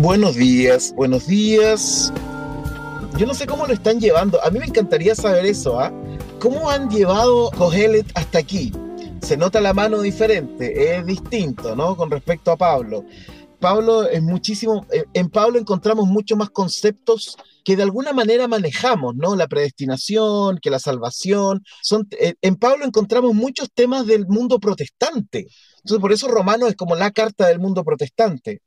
Buenos días, buenos días. Yo no sé cómo lo están llevando. A mí me encantaría saber eso, ¿ah? ¿Cómo han llevado Cogelet hasta aquí? Se nota la mano diferente, es distinto, ¿no? Con respecto a Pablo. Pablo es muchísimo, eh, en Pablo encontramos mucho más conceptos que de alguna manera manejamos, ¿no? La predestinación, que la salvación, son, eh, en Pablo encontramos muchos temas del mundo protestante. Entonces, por eso Romano es como la carta del mundo protestante.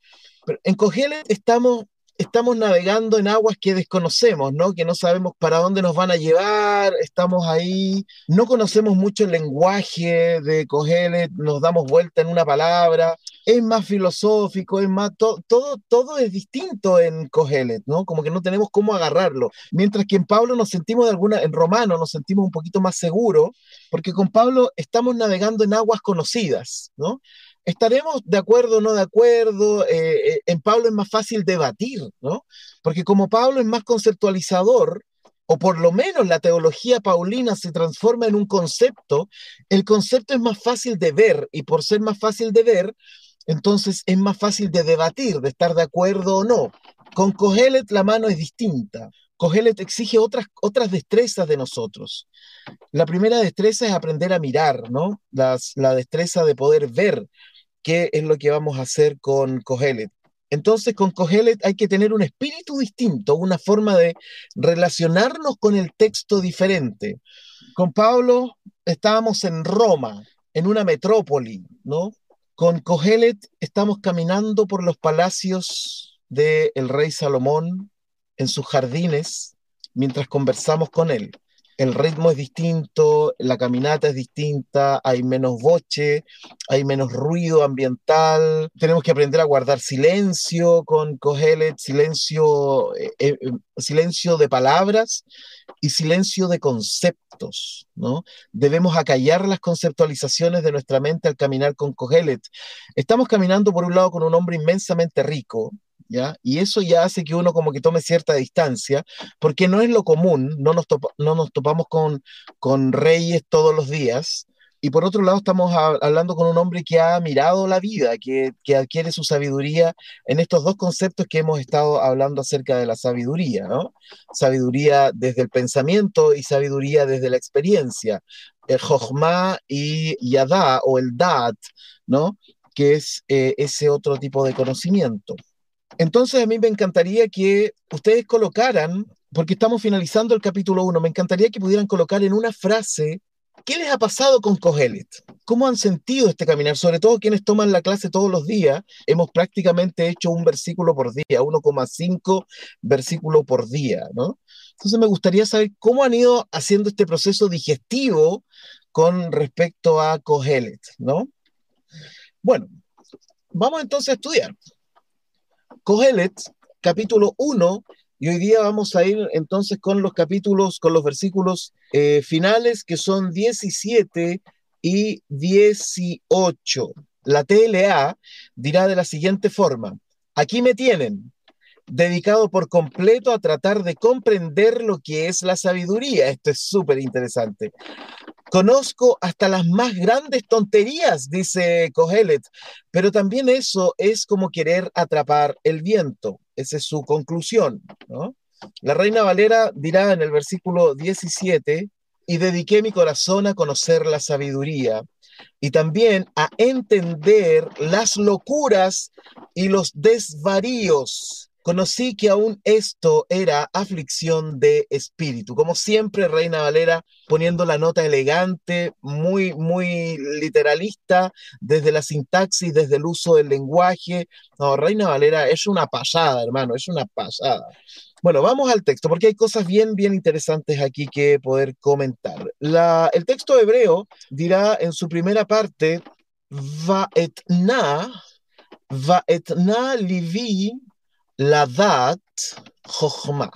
En Cogelet estamos estamos navegando en aguas que desconocemos, ¿no? Que no sabemos para dónde nos van a llevar, estamos ahí, no conocemos mucho el lenguaje de Cogelet, nos damos vuelta en una palabra, es más filosófico, es más, todo, todo es distinto en Cogelet, ¿no? Como que no tenemos cómo agarrarlo. Mientras que en Pablo nos sentimos de alguna, en Romano nos sentimos un poquito más seguros, porque con Pablo estamos navegando en aguas conocidas, ¿no? Estaremos de acuerdo o no de acuerdo. Eh, eh, en Pablo es más fácil debatir, ¿no? Porque como Pablo es más conceptualizador, o por lo menos la teología paulina se transforma en un concepto, el concepto es más fácil de ver y por ser más fácil de ver, entonces es más fácil de debatir, de estar de acuerdo o no. Con Cogelet la mano es distinta. Cogelet exige otras, otras destrezas de nosotros. La primera destreza es aprender a mirar, ¿no? la destreza de poder ver, qué es lo que vamos a hacer con Cogelet. Entonces, con Cogelet hay que tener un espíritu distinto, una forma de relacionarnos con el texto diferente. Con Pablo estábamos en Roma, en una metrópoli, ¿no? Con Cogelet estamos caminando por los palacios del rey Salomón, en sus jardines, mientras conversamos con él el ritmo es distinto, la caminata es distinta, hay menos boche, hay menos ruido ambiental, tenemos que aprender a guardar silencio con Cogelet, silencio, eh, eh, silencio de palabras y silencio de conceptos, ¿no? Debemos acallar las conceptualizaciones de nuestra mente al caminar con Cogelet. Estamos caminando por un lado con un hombre inmensamente rico, y eso ya hace que uno como que tome cierta distancia, porque no es lo común, no nos, no nos topamos con, con reyes todos los días, y por otro lado estamos hablando con un hombre que ha mirado la vida, que, que, adquiere su sabiduría en estos dos conceptos que hemos estado hablando acerca de la sabiduría. Sabiduría desde el pensamiento y sabiduría desde la experiencia. El jochma y yada o el dat, ¿no? Que es eh, ese otro tipo de conocimiento. Entonces a mí me encantaría que ustedes colocaran, porque estamos finalizando el capítulo 1, me encantaría que pudieran colocar en una frase qué les ha pasado con Cogelet, cómo han sentido este caminar, sobre todo quienes toman la clase todos los días, hemos prácticamente hecho un versículo por día, 1,5 versículo por día, ¿no? Entonces me gustaría saber cómo han ido haciendo este proceso digestivo con respecto a Cogelet, ¿no? Bueno, vamos entonces a estudiar. Cogelet, capítulo 1, y hoy día vamos a ir entonces con los capítulos, con los versículos eh, finales que son 17 y 18. La TLA dirá de la siguiente forma, aquí me tienen, dedicado por completo a tratar de comprender lo que es la sabiduría. Esto es súper interesante. Conozco hasta las más grandes tonterías, dice Cogelet, pero también eso es como querer atrapar el viento. Esa es su conclusión. La reina Valera dirá en el versículo 17, y dediqué mi corazón a conocer la sabiduría y también a entender las locuras y los desvaríos conocí que aún esto era aflicción de espíritu. Como siempre, Reina Valera poniendo la nota elegante, muy, muy literalista, desde la sintaxis, desde el uso del lenguaje. No, Reina Valera es una pasada, hermano, es una pasada. Bueno, vamos al texto, porque hay cosas bien, bien interesantes aquí que poder comentar. La, el texto hebreo dirá en su primera parte, Vaetna, Vaetna livi la dat Jochma.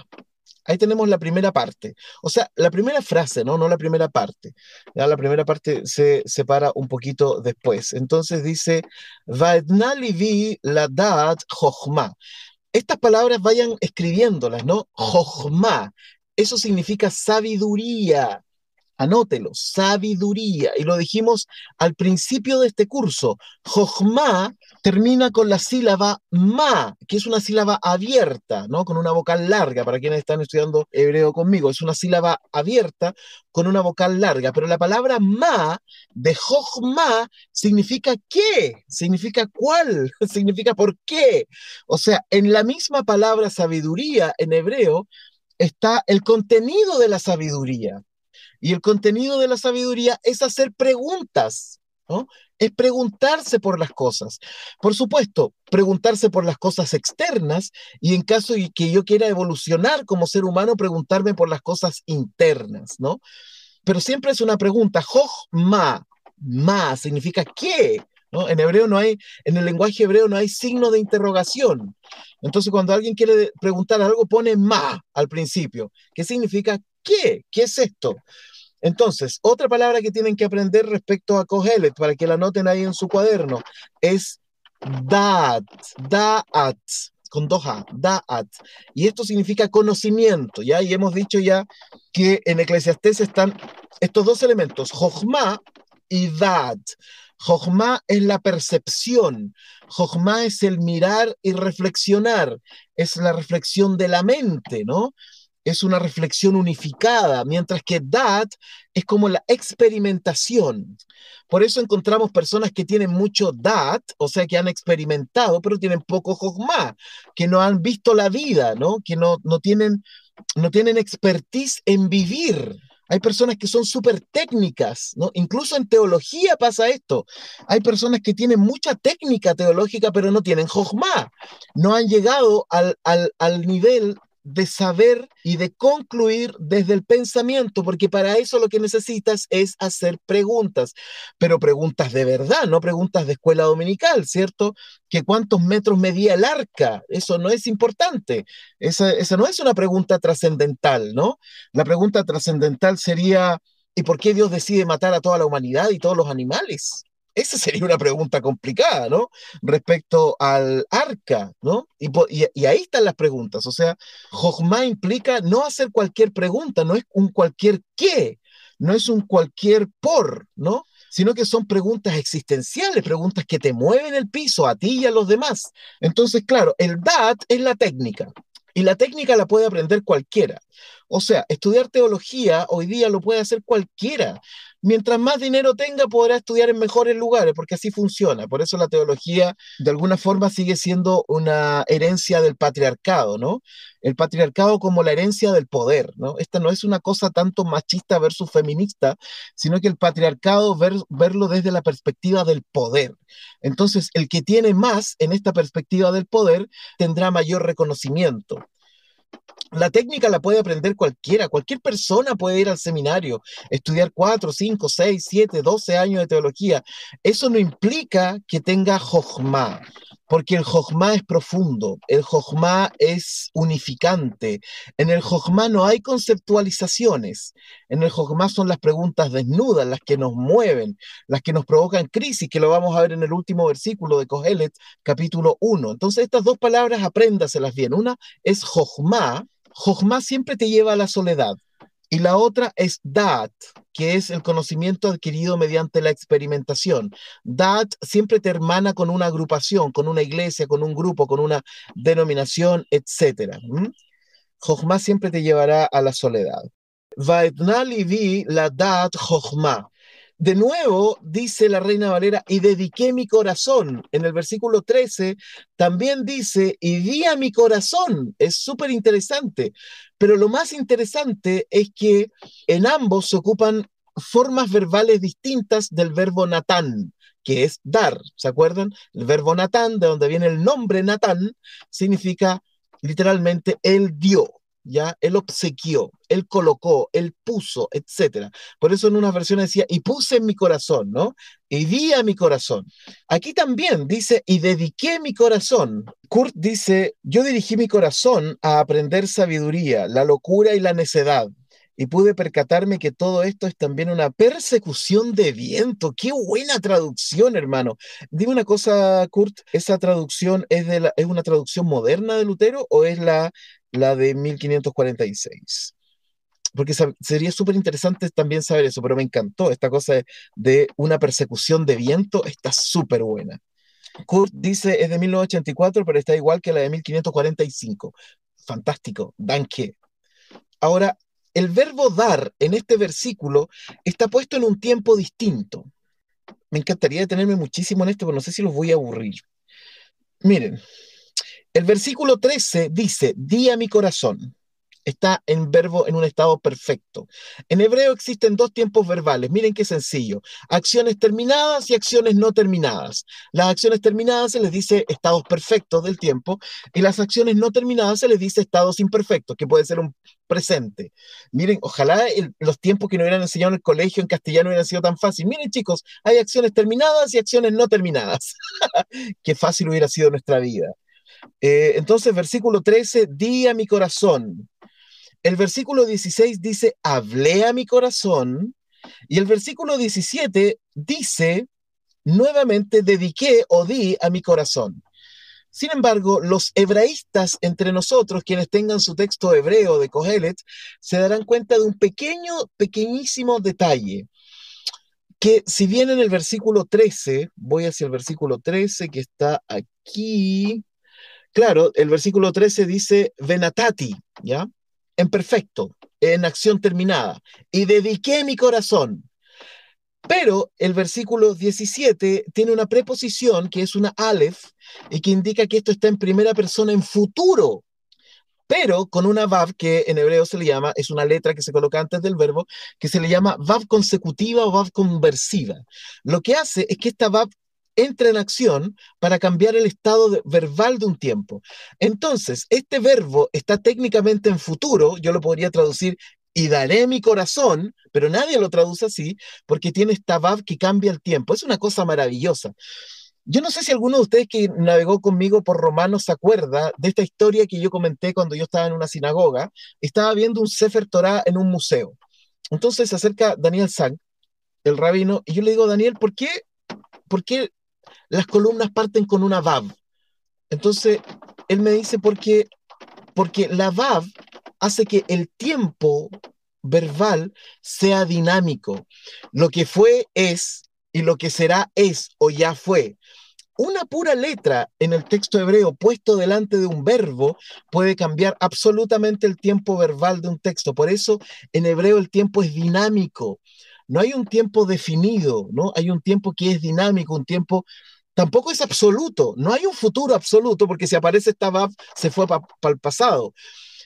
Ahí tenemos la primera parte. O sea, la primera frase, ¿no? No la primera parte. Ya la primera parte se separa un poquito después. Entonces dice, Vaednalivi la dat jochma. Estas palabras vayan escribiéndolas, ¿no? Jochma. Eso significa sabiduría. Anótelo, sabiduría. Y lo dijimos al principio de este curso. Jochma termina con la sílaba ma, que es una sílaba abierta, ¿no? Con una vocal larga, para quienes están estudiando hebreo conmigo. Es una sílaba abierta con una vocal larga. Pero la palabra ma de jochma significa qué, significa cuál, significa por qué. O sea, en la misma palabra sabiduría en hebreo está el contenido de la sabiduría. Y el contenido de la sabiduría es hacer preguntas, ¿no? Es preguntarse por las cosas. Por supuesto, preguntarse por las cosas externas y en caso de que yo quiera evolucionar como ser humano, preguntarme por las cosas internas, ¿no? Pero siempre es una pregunta. ma, ma significa qué, ¿no? En hebreo no hay, en el lenguaje hebreo no hay signo de interrogación. Entonces, cuando alguien quiere preguntar algo, pone ma al principio, ¿Qué significa qué, ¿qué es esto? Entonces, otra palabra que tienen que aprender respecto a Kohelet, para que la noten ahí en su cuaderno, es dat, daat, con doha, daat. Y esto significa conocimiento, ¿ya? Y hemos dicho ya que en Eclesiastés están estos dos elementos, jochma y dat. Jochma es la percepción, Jochma es el mirar y reflexionar, es la reflexión de la mente, ¿no? es una reflexión unificada, mientras que dat es como la experimentación. Por eso encontramos personas que tienen mucho dat, o sea, que han experimentado, pero tienen poco jogma, que no han visto la vida, ¿no? Que no, no, tienen, no tienen expertise en vivir. Hay personas que son súper técnicas, ¿no? Incluso en teología pasa esto. Hay personas que tienen mucha técnica teológica, pero no tienen jogma. No han llegado al, al, al nivel de saber y de concluir desde el pensamiento, porque para eso lo que necesitas es hacer preguntas, pero preguntas de verdad, no preguntas de escuela dominical, ¿cierto? Que cuántos metros medía el arca, eso no es importante, esa, esa no es una pregunta trascendental, ¿no? La pregunta trascendental sería, ¿y por qué Dios decide matar a toda la humanidad y todos los animales? Esa sería una pregunta complicada, ¿no? Respecto al arca, ¿no? Y, ahí están las preguntas. O sea, Jojma implica no hacer cualquier pregunta, no es un cualquier qué, no es un cualquier por, ¿no? Sino que son preguntas existenciales, preguntas que te mueven el piso a ti y a los demás. Entonces, claro, el DAT es la técnica. Y la técnica la puede aprender cualquiera. O sea, estudiar teología hoy día lo puede hacer cualquiera mientras más dinero tenga, podrá estudiar en mejores lugares, porque así funciona. Por eso la teología, de alguna forma, sigue siendo una herencia del patriarcado, ¿no? El patriarcado como la herencia del poder, ¿no? Esta no es una cosa tanto machista versus feminista, sino que el patriarcado verlo desde la perspectiva del poder. Entonces, el que tiene más en esta perspectiva del poder tendrá mayor reconocimiento. La técnica la puede aprender cualquiera, cualquier persona puede ir al seminario, estudiar 4, 5, 6, 7, 12 años de teología. Eso no implica que tenga jojma, porque el jojma es profundo, el jojma es unificante. En el jojma no hay conceptualizaciones, en el jojma son las preguntas desnudas, las que nos mueven, las que nos provocan crisis, que lo vamos a ver en el último versículo de Kohelet, capítulo 1. Entonces estas dos palabras apréndaselas bien. Una es jojma, Jochma siempre te lleva a la soledad. Y la otra es Dat, que es el conocimiento adquirido mediante la experimentación. Dat siempre te hermana con una agrupación, con una iglesia, con un grupo, con una denominación, etc. Jochma siempre te llevará a la soledad. Vaetnali vi la Dat Jochma. De nuevo, dice la reina Valera, y dediqué mi corazón. En el versículo 13 también dice, y di a mi corazón. Es súper interesante. Pero lo más interesante es que en ambos se ocupan formas verbales distintas del verbo natán, que es dar. ¿Se acuerdan? El verbo natán, de donde viene el nombre natán, significa literalmente él dio. ¿Ya? Él obsequió, él colocó, él puso, etc. Por eso en unas versiones decía, y puse en mi corazón, ¿no? Y di a mi corazón. Aquí también dice, y dediqué mi corazón. Kurt dice, yo dirigí mi corazón a aprender sabiduría, la locura y la necedad y pude percatarme que todo esto es también una persecución de viento. Qué buena traducción, hermano. Dime una cosa, Kurt, ¿esa traducción es, de es una traducción moderna de Lutero o es la, la de 1546? Porque sería súper interesante también saber eso, pero me encantó esta cosa de, una persecución de viento, está súper buena. Kurt dice es de 1984, pero está igual que la de 1545. Fantástico, danke. Ahora, el verbo dar en este versículo está puesto en un tiempo distinto. Me encantaría detenerme muchísimo en esto, pero no sé si los voy a aburrir. Miren, el versículo 13 dice, di a mi corazón está en verbo en un estado perfecto. En hebreo existen dos tiempos verbales. Miren qué sencillo. Acciones terminadas y acciones no terminadas. Las acciones terminadas se les dice estados perfectos del tiempo y las acciones no terminadas se les dice estados imperfectos, que puede ser un presente. Miren, ojalá los tiempos que nos hubieran enseñado en el colegio en castellano hubieran sido tan fácil. Miren chicos, hay acciones terminadas y acciones no terminadas. qué fácil hubiera sido nuestra vida. Eh, entonces, versículo 13, di a mi corazón, el versículo 16 dice, hablé a mi corazón. Y el versículo 17 dice, nuevamente dediqué o di a mi corazón. Sin embargo, los hebraístas entre nosotros, quienes tengan su texto hebreo de Kohelet, se darán cuenta de un pequeño, pequeñísimo detalle. Que si bien en el versículo 13, voy hacia el versículo 13 que está aquí, claro, el versículo 13 dice venatati, ¿ya? en perfecto, en acción terminada, y dediqué mi corazón. Pero el versículo 17 tiene una preposición que es una aleph y que indica que esto está en primera persona en futuro, pero con una vav que en hebreo se le llama, es una letra que se coloca antes del verbo, que se le llama vav consecutiva o vav conversiva. Lo que hace es que esta vav entra en acción para cambiar el estado verbal de un tiempo. Entonces, este verbo está técnicamente en futuro, yo lo podría traducir y daré mi corazón, pero nadie lo traduce así porque tiene esta que cambia el tiempo. Es una cosa maravillosa. Yo no sé si alguno de ustedes que navegó conmigo por Romanos se acuerda de esta historia que yo comenté cuando yo estaba en una sinagoga. Estaba viendo un Sefer Torah en un museo. Entonces se acerca Daniel Sang, el rabino, y yo le digo, Daniel, ¿por qué, por qué las columnas parten con una VAV. Entonces, él me dice, porque, porque la VAV hace que el tiempo verbal sea dinámico. Lo que fue es y lo que será es o ya fue. Una pura letra en el texto hebreo puesto delante de un verbo puede cambiar absolutamente el tiempo verbal de un texto. Por eso en hebreo el tiempo es dinámico. No hay un tiempo definido, ¿no? Hay un tiempo que es dinámico, un tiempo tampoco es absoluto, no hay un futuro absoluto porque si aparece esta VAP se fue para el pasado.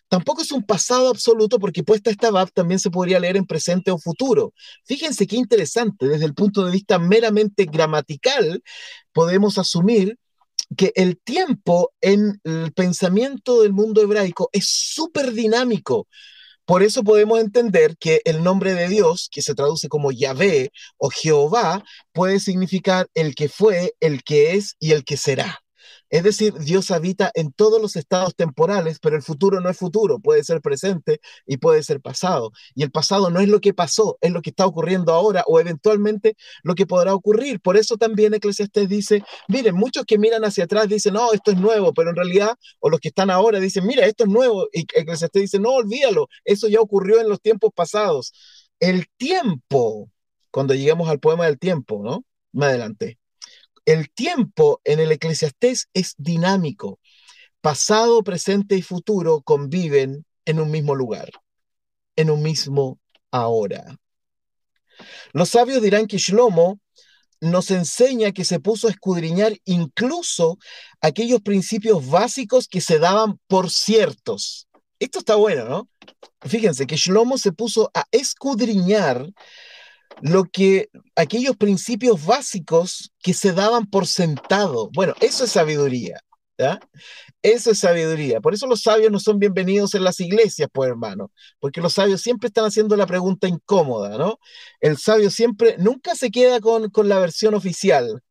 Tampoco es un pasado absoluto porque puesta esta VAP también se podría leer en presente o futuro. Fíjense qué interesante, desde el punto de vista meramente gramatical, podemos asumir que el tiempo en el pensamiento del mundo hebraico es súper dinámico. Por eso podemos entender que el nombre de Dios, que se traduce como Yahvé o Jehová, puede significar el que fue, el que es y el que será. Es decir, Dios habita en todos los estados temporales, pero el futuro no es futuro, puede ser presente y puede ser pasado. Y el pasado no es lo que pasó, es lo que está ocurriendo ahora o eventualmente lo que podrá ocurrir. Por eso también Eclesiastés dice, miren, muchos que miran hacia atrás dicen, no, esto es nuevo, pero en realidad, o los que están ahora dicen, mira, esto es nuevo. Y Eclesiastés dice, no, olvídalo, eso ya ocurrió en los tiempos pasados. El tiempo, cuando llegamos al poema del tiempo, ¿no? Me adelanté el tiempo en el eclesiastés es dinámico. Pasado, presente y futuro conviven en un mismo lugar, en un mismo ahora. Los sabios dirán que Shlomo nos enseña que se puso a escudriñar incluso aquellos principios básicos que se daban por ciertos. Esto está bueno, ¿no? Fíjense que Shlomo se puso a escudriñar lo que aquellos principios básicos que se daban por sentado. Bueno, eso es sabiduría. Eso es sabiduría. Por eso los sabios no son bienvenidos en las iglesias, pues hermano, porque los sabios siempre están haciendo la pregunta incómoda, ¿no? El sabio siempre, nunca se queda con, con la versión oficial.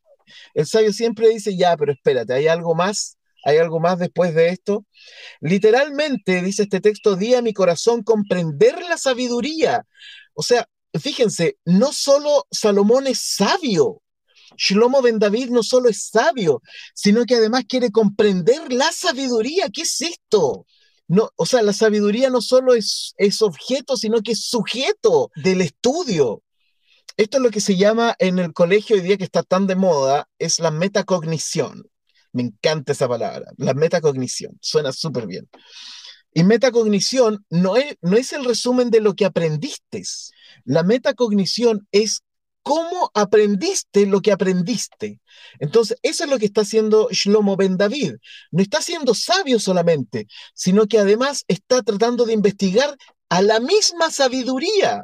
El sabio siempre dice, ya, pero espérate, ¿hay algo más? ¿Hay algo más después de esto? Literalmente, dice este texto, di a mi corazón comprender la sabiduría. O sea, fíjense, no solo Salomón es sabio, Shlomo Ben David no solo es sabio, sino que además quiere comprender la sabiduría. ¿Qué es esto? No, o sea, la sabiduría no solo es, es objeto, sino que es sujeto del estudio. Esto es lo que se llama en el colegio hoy día que está tan de moda, es la metacognición. Me encanta esa palabra, la metacognición, suena súper bien. Y metacognición no es, no es el resumen de lo que aprendiste. La metacognición es cómo aprendiste lo que aprendiste. Entonces, eso es lo que está haciendo Shlomo Ben David. No está siendo sabio solamente, sino que además está tratando de investigar a la misma sabiduría.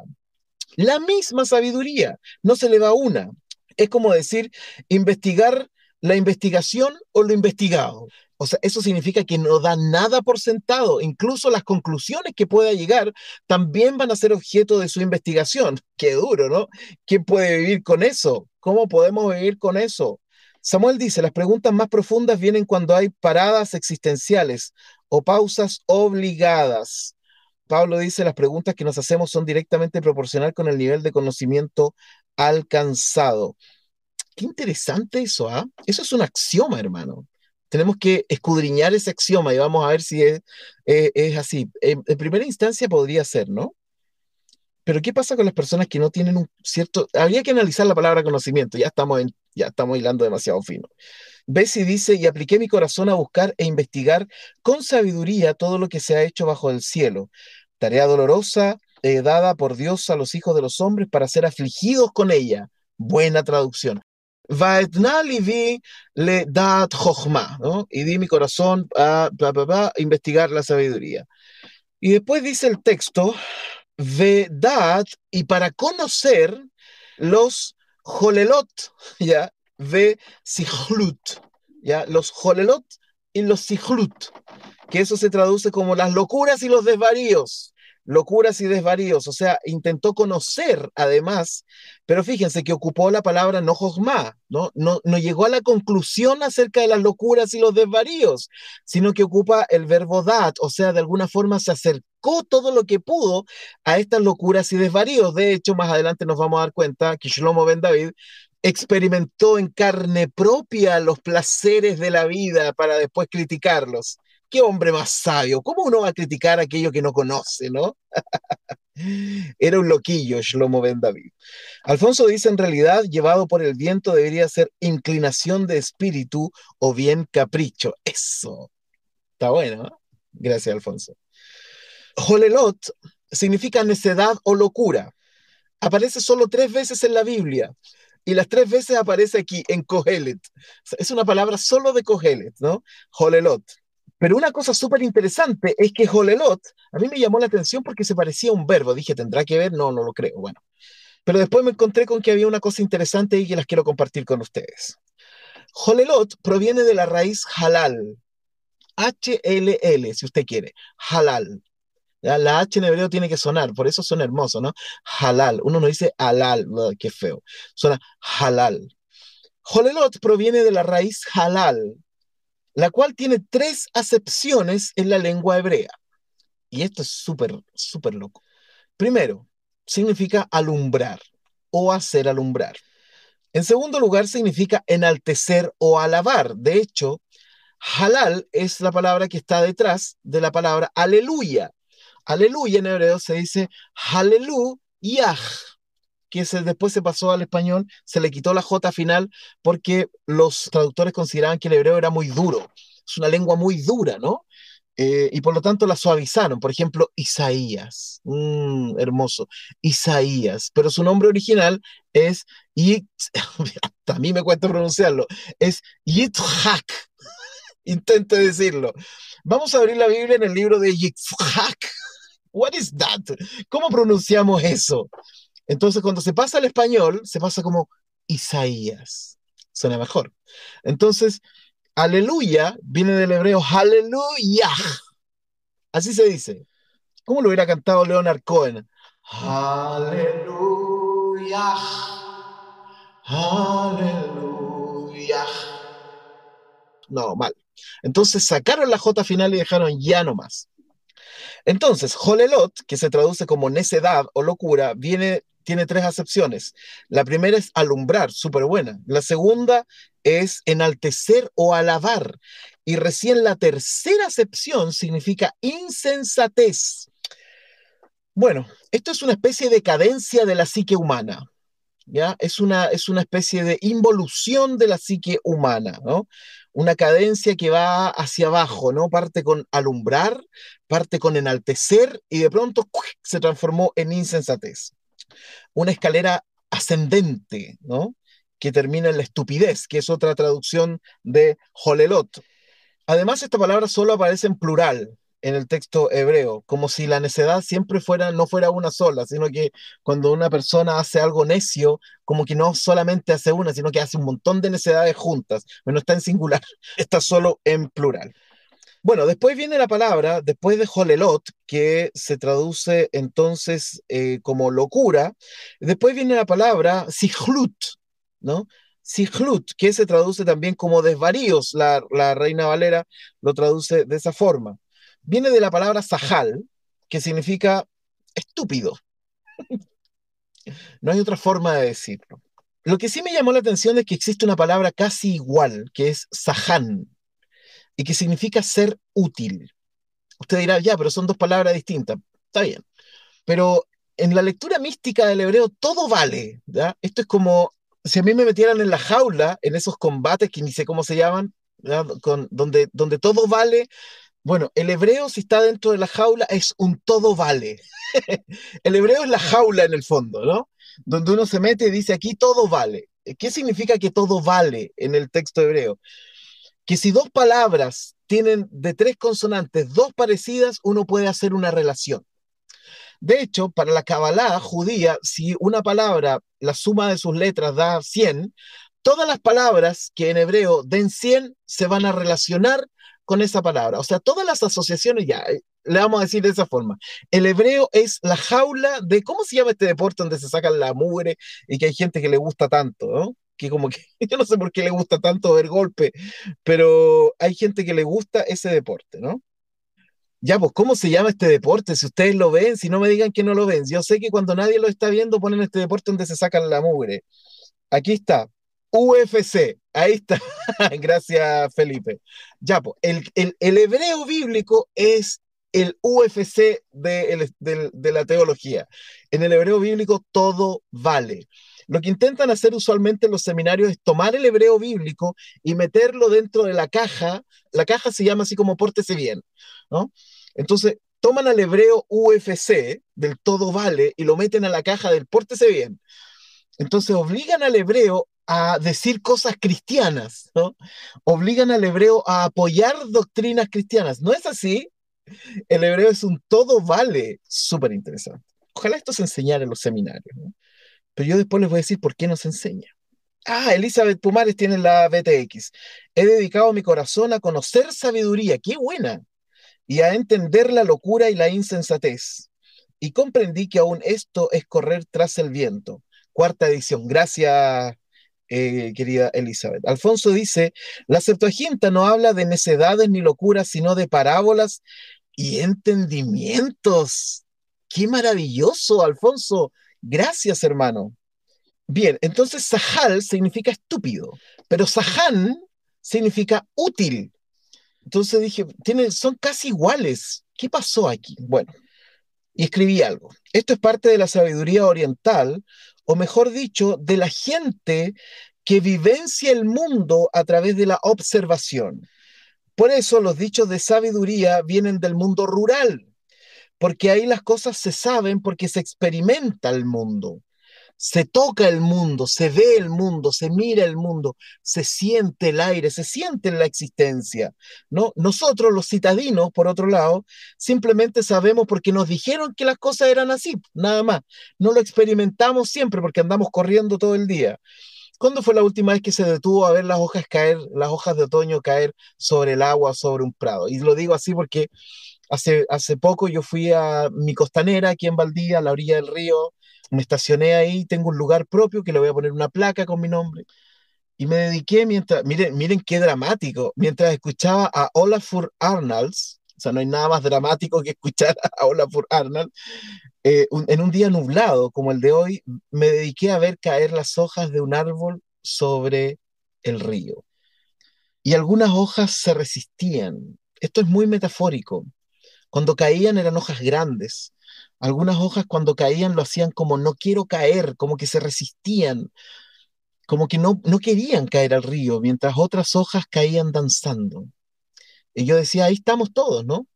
La misma sabiduría. No se le va una. Es como decir, investigar la investigación o lo investigado. O sea, eso significa que no da nada por sentado. Incluso las conclusiones que pueda llegar también van a ser objeto de su investigación. Qué duro, ¿no? ¿Quién puede vivir con eso? ¿Cómo podemos vivir con eso? Samuel dice, las preguntas más profundas vienen cuando hay paradas existenciales o pausas obligadas. Pablo dice, las preguntas que nos hacemos son directamente proporcional con el nivel de conocimiento alcanzado. Qué interesante eso, ¿ah? Eso es un axioma, hermano. Tenemos que escudriñar ese axioma y vamos a ver si es, es así. En, primera instancia podría ser, ¿no? Pero ¿qué pasa con las personas que no tienen un cierto... Habría que analizar la palabra conocimiento, ya estamos, ya estamos hilando demasiado fino. Bessie dice, y apliqué mi corazón a buscar e investigar con sabiduría todo lo que se ha hecho bajo el cielo. Tarea dolorosa eh, dada por Dios a los hijos de los hombres para ser afligidos con ella. Buena traducción vi le dat ¿no? Y di mi corazón a, investigar la sabiduría. Y después dice el texto, Vedad, y para conocer los Jolelot, ¿ya? Ve Sihlut, ¿ya? Los Jolelot y los Sihlut, que eso se traduce como las locuras y los desvaríos locuras y desvaríos, o sea, intentó conocer además, pero fíjense que ocupó la palabra no josma, ¿no? No, no llegó a la conclusión acerca de las locuras y los desvaríos, sino que ocupa el verbo dat, o sea, de alguna forma se acercó todo lo que pudo a estas locuras y desvaríos. De hecho, más adelante nos vamos a dar cuenta que Shlomo Ben David experimentó en carne propia los placeres de la vida para después criticarlos qué hombre más sabio. ¿Cómo uno va a criticar aquello que no conoce, no? Era un loquillo Shlomo Ben David. Alfonso dice, en realidad, llevado por el viento debería ser inclinación de espíritu o bien capricho. Eso. Está bueno, ¿no? Gracias, Alfonso. Jolelot significa necedad o locura. Aparece solo tres veces en la Biblia y las tres veces aparece aquí en Kohelet. Es una palabra solo de Kohelet, ¿no? Jolelot. Pero una cosa súper interesante es que Jolelot, a mí me llamó la atención porque se parecía a un verbo. Dije, ¿tendrá que ver? No, no lo creo. Bueno. Pero después me encontré con que había una cosa interesante y que las quiero compartir con ustedes. Jolelot proviene de la raíz halal. H-L-L, si usted quiere. Halal. La H en hebreo tiene que sonar, por eso son hermosos, ¿no? Halal. Uno no dice halal, qué feo. Suena halal. Jolelot proviene de la raíz halal, la cual tiene tres acepciones en la lengua hebrea. Y esto es súper, súper loco. Primero, significa alumbrar o hacer alumbrar. En segundo lugar, significa enaltecer o alabar. De hecho, halal es la palabra que está detrás de la palabra aleluya. Aleluya en hebreo se dice haleluyah que después se pasó al español, se le quitó la J final porque los traductores consideraban que el hebreo era muy duro, es una lengua muy dura, ¿no? Eh, y por lo tanto la suavizaron. Por ejemplo, Isaías, mm, hermoso, Isaías, pero su nombre original es, y a mí me cuesta pronunciarlo, es Yitzhak. Intente decirlo. Vamos a abrir la Biblia en el libro de Yitzhak. What is that? ¿Cómo pronunciamos eso? Entonces, cuando se pasa al español, se pasa como Isaías. Suena mejor. Entonces, aleluya viene del hebreo aleluya. Así se dice. ¿Cómo lo hubiera cantado Leonard Cohen? Aleluya. Aleluya. No, mal. Entonces sacaron la J final y dejaron ya nomás. Entonces, Holelot, que se traduce como necedad o locura, viene, tiene tres acepciones. La primera es alumbrar, súper buena. La segunda es enaltecer o alabar. Y recién la tercera acepción significa insensatez. Bueno, esto es una especie de cadencia de la psique humana. ¿Ya? Es una, es una especie de involución de la psique humana, ¿no? una cadencia que va hacia abajo, ¿no? Parte con alumbrar, parte con enaltecer y de pronto se transformó en insensatez. Una escalera ascendente, ¿no? Que termina en la estupidez, que es otra traducción de Holelot. Además, esta palabra solo aparece en plural, en el texto hebreo, como si la necedad siempre fuera, no fuera una sola, sino que cuando una persona hace algo necio, como que no solamente hace una, sino que hace un montón de necedades juntas. Bueno, está en singular, está solo en plural. Bueno, después viene la palabra, después de Holelot, que se traduce entonces eh, como locura, después viene la palabra Sihlut, ¿no? Sihlut, que se traduce también como desvaríos, la, la Reina Valera lo traduce de esa forma viene de la palabra sahal, que significa estúpido. no hay otra forma de decirlo. Lo que sí me llamó la atención es que existe una palabra casi igual, que es sahan, y que significa ser útil. Usted dirá, ya, pero son dos palabras distintas. Está bien. Pero en la lectura mística del hebreo todo vale. Esto es como si a mí me metieran en la jaula, en esos combates que ni sé cómo se llaman, Con, donde, donde todo vale bueno, el hebreo, si está dentro de la jaula, es un todo vale. el hebreo es la jaula en el fondo, ¿no? Donde uno se mete y dice aquí todo vale. ¿Qué significa que todo vale en el texto hebreo? Que si dos palabras tienen de tres consonantes dos parecidas, uno puede hacer una relación. De hecho, para la Kabbalah judía, si una palabra, la suma de sus letras da 100, todas las palabras que en hebreo den 100 se van a relacionar con esa palabra. O sea, todas las asociaciones ya, eh, le vamos a decir de esa forma. El hebreo es la jaula de, ¿cómo se llama este deporte donde se sacan la mugre y que hay gente que le gusta tanto, ¿no? Que como que, yo no sé por qué le gusta tanto ver golpe, pero hay gente que le gusta ese deporte, ¿no? Ya, pues, ¿cómo se llama este deporte? Si ustedes lo ven, si no me digan que no lo ven. Yo sé que cuando nadie lo está viendo ponen este deporte donde se sacan la mugre. Aquí está, UFC, ahí está. Gracias, Felipe. Ya, pues, el, el, hebreo bíblico es el UFC de, de, la teología. En el hebreo bíblico todo vale. Lo que intentan hacer usualmente en los seminarios es tomar el hebreo bíblico y meterlo dentro de la caja. La caja se llama así como pórtese bien, ¿no? Entonces, toman al hebreo UFC del todo vale y lo meten a la caja del pórtese bien. Entonces obligan al hebreo a decir cosas cristianas, ¿no? Obligan al hebreo a apoyar doctrinas cristianas. ¿No es así? El hebreo es un todo vale, súper interesante. Ojalá esto se enseñara en los seminarios. Pero yo después les voy a decir por qué no se enseña. Ah, Elizabeth Pumares tiene la BTX. He dedicado mi corazón a conocer sabiduría, qué buena, y a entender la locura y la insensatez. Y comprendí que aún esto es correr tras el viento. Cuarta edición. Gracias, eh, querida Elizabeth. Alfonso dice, la Septuaginta no habla de necedades ni locuras, sino de parábolas y entendimientos. Qué maravilloso, Alfonso. Gracias, hermano. Bien, entonces Sahal significa estúpido, pero Sahan significa útil. Entonces dije, tiene, son casi iguales. ¿Qué pasó aquí? Bueno, y escribí algo. Esto es parte de la sabiduría oriental, o mejor dicho, de la gente que vivencia el mundo a través de la observación. Por eso los dichos de sabiduría vienen del mundo rural, porque ahí las cosas se saben porque se experimenta el mundo se toca el mundo, se ve el mundo, se mira el mundo, se siente el aire, se siente la existencia, ¿no? Nosotros los citadinos, por otro lado, simplemente sabemos porque nos dijeron que las cosas eran así, nada más. No lo experimentamos siempre porque andamos corriendo todo el día. ¿Cuándo fue la última vez que se detuvo a ver las hojas caer, las hojas de otoño caer sobre el agua, sobre un prado? Y lo digo así porque hace, hace poco yo fui a mi costanera aquí en Valdía, a la orilla del río, me estacioné ahí, tengo un lugar propio que le voy a poner una placa con mi nombre. Y me dediqué mientras, miren, miren qué dramático, mientras escuchaba a Olafur Arnalds, o sea, no hay nada más dramático que escuchar a Olafur Arnalds, eh, en un día nublado como el de hoy, me dediqué a ver caer las hojas de un árbol sobre el río. Y algunas hojas se resistían. Esto es muy metafórico. Cuando caían eran hojas grandes. Algunas hojas cuando caían lo hacían como no quiero caer, como que se resistían, como que no, no querían caer al río, mientras otras hojas caían danzando. Y yo decía, ahí estamos todos, ¿no?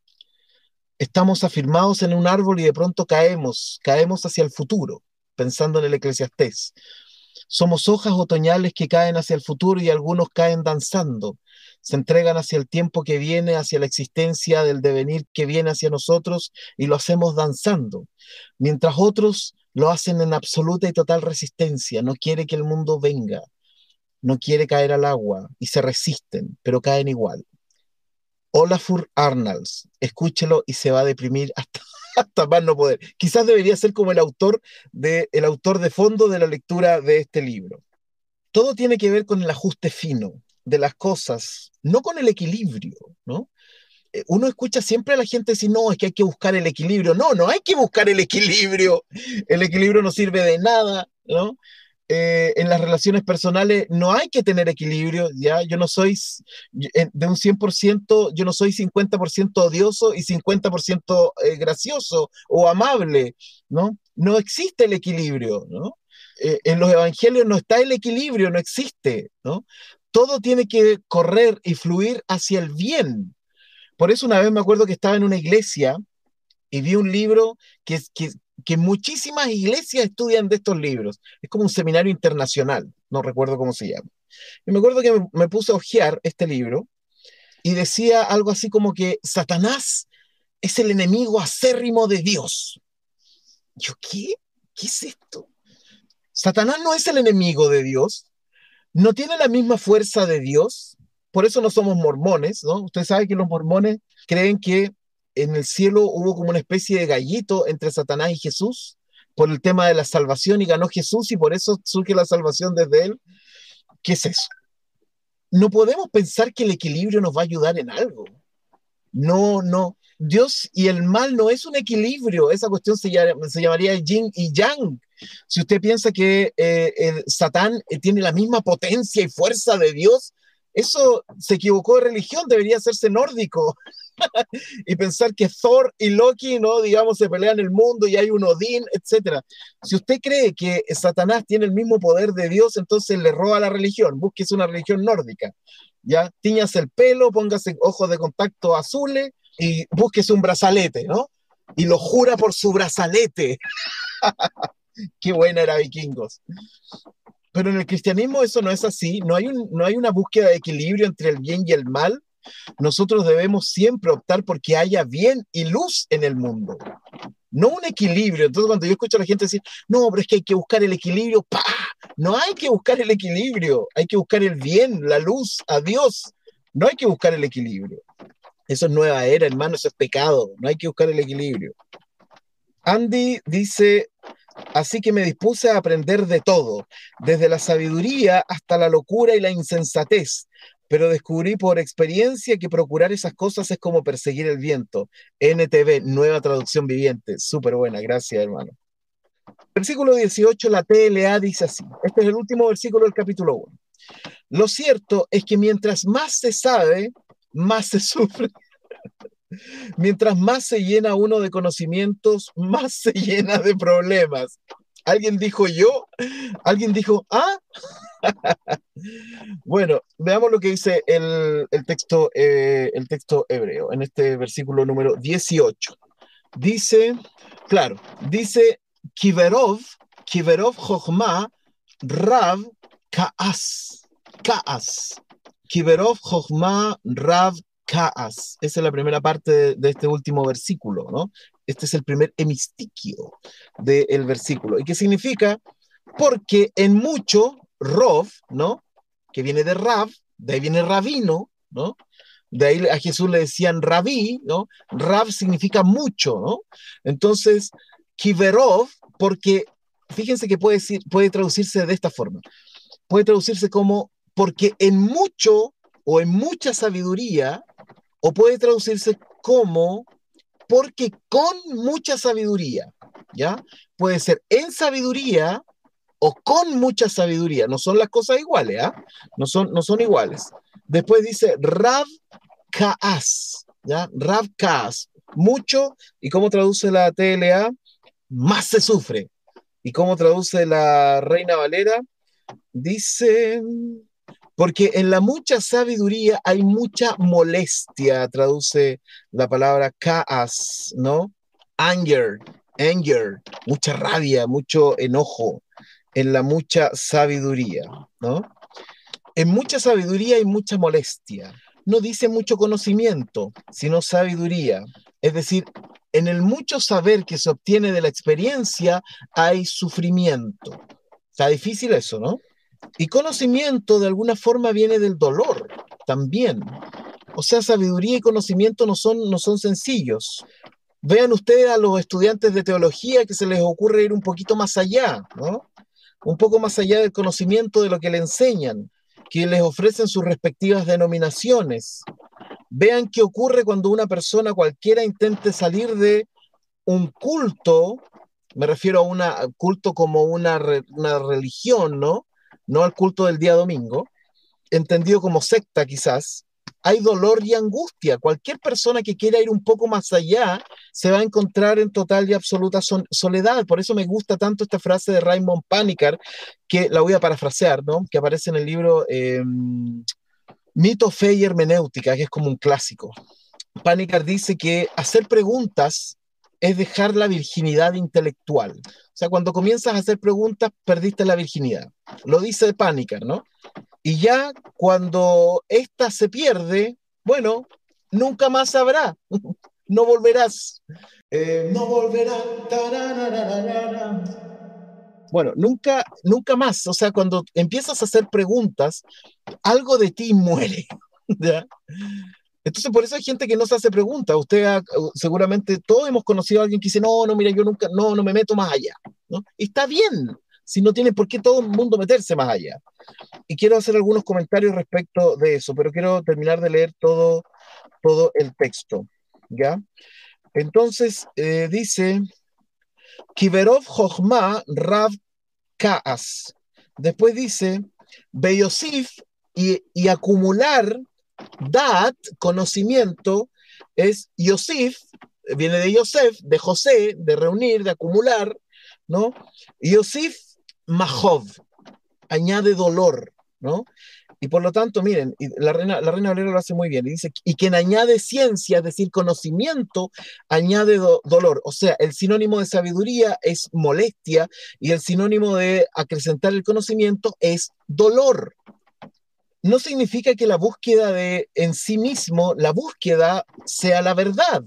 Estamos afirmados en un árbol y de pronto caemos, caemos hacia el futuro, pensando en el eclesiastés. Somos hojas otoñales que caen hacia el futuro y algunos caen danzando, se entregan hacia el tiempo que viene, hacia la existencia del devenir que viene hacia nosotros y lo hacemos danzando, mientras otros lo hacen en absoluta y total resistencia, no quiere que el mundo venga, no quiere caer al agua y se resisten, pero caen igual. Olafur Arnalds, escúchelo y se va a deprimir hasta, hasta más no poder. Quizás debería ser como el autor, de, el autor de fondo de la lectura de este libro. Todo tiene que ver con el ajuste fino, de las cosas, no con el equilibrio, ¿no? Eh, uno escucha siempre a la gente decir, no, es que hay que buscar el equilibrio. No, no hay que buscar el equilibrio. El equilibrio no sirve de nada, ¿no? Eh, en las relaciones personales no hay que tener equilibrio, ¿ya? Yo no soy de un 100%, yo no soy 50% odioso y 50% eh, gracioso o amable, ¿no? No existe el equilibrio, ¿no? en los evangelios no está el equilibrio, no existe, ¿no? Todo tiene que correr y fluir hacia el bien. Por eso una vez me acuerdo que estaba en una iglesia y vi un libro que, que, que muchísimas iglesias estudian de estos libros. Es como un seminario internacional, no recuerdo cómo se llama. Y me acuerdo que me, puse a hojear este libro y decía algo así como que Satanás es el enemigo acérrimo de Dios. Yo, ¿qué? ¿Qué es esto? Satanás no es el enemigo de Dios no tiene la misma fuerza de Dios, por eso no somos mormones, ¿no? Usted sabe que los mormones creen que en el cielo hubo como una especie de gallito entre Satanás y Jesús por el tema de la salvación y ganó Jesús y por eso surge la salvación desde él. ¿Qué es eso? No podemos pensar que el equilibrio nos va a ayudar en algo. No, no. Dios y el mal no es un equilibrio. Esa cuestión se, se llamaría yin y yang. Si usted piensa que eh, Satán eh, tiene la misma potencia y fuerza de Dios, eso se equivocó de religión, debería hacerse nórdico. y pensar que Thor y Loki, ¿no? Digamos, se pelean el mundo y hay un Odín, etc. Si usted cree que Satanás tiene el mismo poder de Dios, entonces le roba la religión. Búsquese una religión nórdica. ¿Ya? Tiñase el pelo, póngase ojos de contacto azules y búsquese un brazalete, ¿no? Y lo jura por su brazalete. qué buena era Vikingos. Pero en el cristianismo eso no es así, no hay, un, no hay una búsqueda de equilibrio entre el bien y el mal. Nosotros debemos siempre optar por que haya bien y luz en el mundo, no un equilibrio. Entonces cuando yo escucho a la gente decir, no, pero es que hay que buscar el equilibrio, ¡pah! No hay que buscar el equilibrio, hay que buscar el bien, la luz, a Dios. No hay que buscar el equilibrio. Eso es nueva era, hermano, eso es pecado. No hay que buscar el equilibrio. Andy dice, Así que me dispuse a aprender de todo, desde la sabiduría hasta la locura y la insensatez, pero descubrí por experiencia que procurar esas cosas es como perseguir el viento. NTV, nueva traducción viviente, súper buena, gracias hermano. Versículo 18, la TLA dice así, este es el último versículo del capítulo 1. Lo cierto es que mientras más se sabe, más se sufre. Mientras más se llena uno de conocimientos, más se llena de problemas. ¿Alguien dijo yo? ¿Alguien dijo, ah? bueno, veamos lo que dice el, texto, eh, el texto hebreo en este versículo número 18. Dice, claro, dice, Kiverov, Kiverov Jochma, Rav Kaas. Kaas. Kiverov Jochma, Rav Kaas. Esa es la primera parte de, este último versículo, ¿no? Este es el primer hemistiquio del versículo. ¿Y qué significa? Porque en mucho Rov, ¿no? Que viene de Rav, de ahí viene rabino, ¿no? De ahí a Jesús le decían rabí, ¿no? Rav significa mucho, ¿no? Entonces, Kiverov, porque fíjense que puede, puede traducirse de esta forma. Puede traducirse como porque en mucho o en mucha sabiduría, o puede traducirse como porque con mucha sabiduría, ¿ya? Puede ser en sabiduría o con mucha sabiduría. No son las cosas iguales, ¿ah? No son, no son iguales. Después dice Rav Kaas, ¿ya? Rav Kaas, mucho, ¿y cómo traduce la TLA? Más se sufre. ¿Y cómo traduce la Reina Valera? Dice, porque en la mucha sabiduría hay mucha molestia, traduce la palabra kaas, ¿no? Anger, anger, mucha rabia, mucho enojo, en la mucha sabiduría, ¿no? En mucha sabiduría hay mucha molestia. No dice mucho conocimiento, sino sabiduría. Es decir, en el mucho saber que se obtiene de la experiencia hay sufrimiento. Está difícil eso, ¿no? Y conocimiento de alguna forma viene del dolor también. O sea, sabiduría y conocimiento no son, no son sencillos. Vean ustedes a los estudiantes de teología que se les ocurre ir un poquito más allá, ¿no? Un poco más allá del conocimiento de lo que le enseñan, que les ofrecen sus respectivas denominaciones. Vean qué ocurre cuando una persona cualquiera intente salir de un culto, me refiero a un culto como una, una religión, ¿no? No al culto del día domingo, entendido como secta quizás, hay dolor y angustia. Cualquier persona que quiera ir un poco más allá se va a encontrar en total y absoluta soledad. Por eso me gusta tanto esta frase de Raymond Panicar, que la voy a parafrasear, ¿no? que aparece en el libro eh, Mito, Fe y Hermenéutica, que es como un clásico. Panicar dice que hacer preguntas es dejar la virginidad intelectual. O sea, cuando comienzas a hacer preguntas, perdiste la virginidad. Lo dice Panicar, ¿no? Y ya cuando esta se pierde, bueno, nunca más sabrá, no volverás. Eh, no volverá. Bueno, nunca, nunca más. O sea, cuando empiezas a hacer preguntas, algo de ti muere. ¿ya? Entonces, por eso hay gente que no se hace preguntas. Usted seguramente todos hemos conocido a alguien que dice, no, no, mira, yo nunca, no, no me meto más allá. ¿no? está bien, si no tiene por qué todo el mundo meterse más allá. Y quiero hacer algunos comentarios respecto de eso, pero quiero terminar de leer todo, todo el texto. ¿ya? Entonces, eh, dice, Kiberov Jochma Rav Kaas. Después dice, Beyosif y, y acumular Dat, conocimiento, es Yosif, viene de Yosef, de José, de reunir, de acumular, ¿no? Yosif, Mahov, añade dolor, ¿no? Y por lo tanto, miren, la reina, la reina Valera lo hace muy bien, y dice, y quien añade ciencia, es decir, conocimiento, añade dolor. O sea, el sinónimo de sabiduría es molestia y el sinónimo de acrecentar el conocimiento es dolor no significa que la búsqueda de en sí mismo, la búsqueda sea la verdad.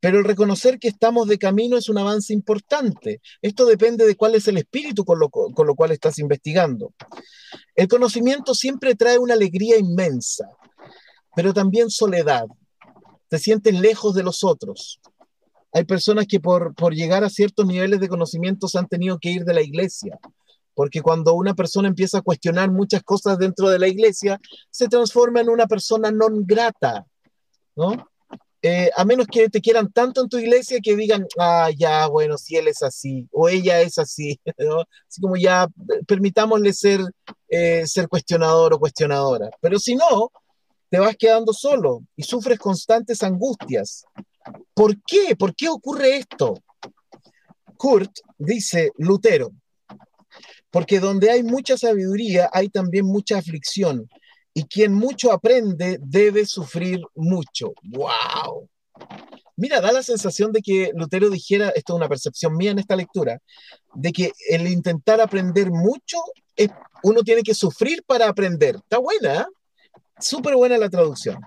Pero el reconocer que estamos de camino es un avance importante. Esto depende de cuál es el espíritu con lo, con lo cual estás investigando. El conocimiento siempre trae una alegría inmensa, pero también soledad. Te sientes lejos de los otros. Hay personas que por, por llegar a ciertos niveles de conocimiento se han tenido que ir de la iglesia, porque cuando una persona empieza a cuestionar muchas cosas dentro de la iglesia, se transforma en una persona non grata, ¿no? Eh, a menos que te quieran tanto en tu iglesia que digan, ah, ya, bueno, si él es así, o ella es así, ¿no? Así como ya, permitámosle ser, eh, ser cuestionador o cuestionadora. Pero si no, te vas quedando solo y sufres constantes angustias. ¿Por qué? ¿Por qué ocurre esto? Kurt dice, Lutero, porque donde hay mucha sabiduría hay también mucha aflicción, y quien mucho aprende debe sufrir mucho. ¡Wow! Mira, da la sensación de que Lutero dijera, esto es una percepción mía en esta lectura, de que el intentar aprender mucho, es, uno tiene que sufrir para aprender. Está buena, ¿eh? súper buena la traducción.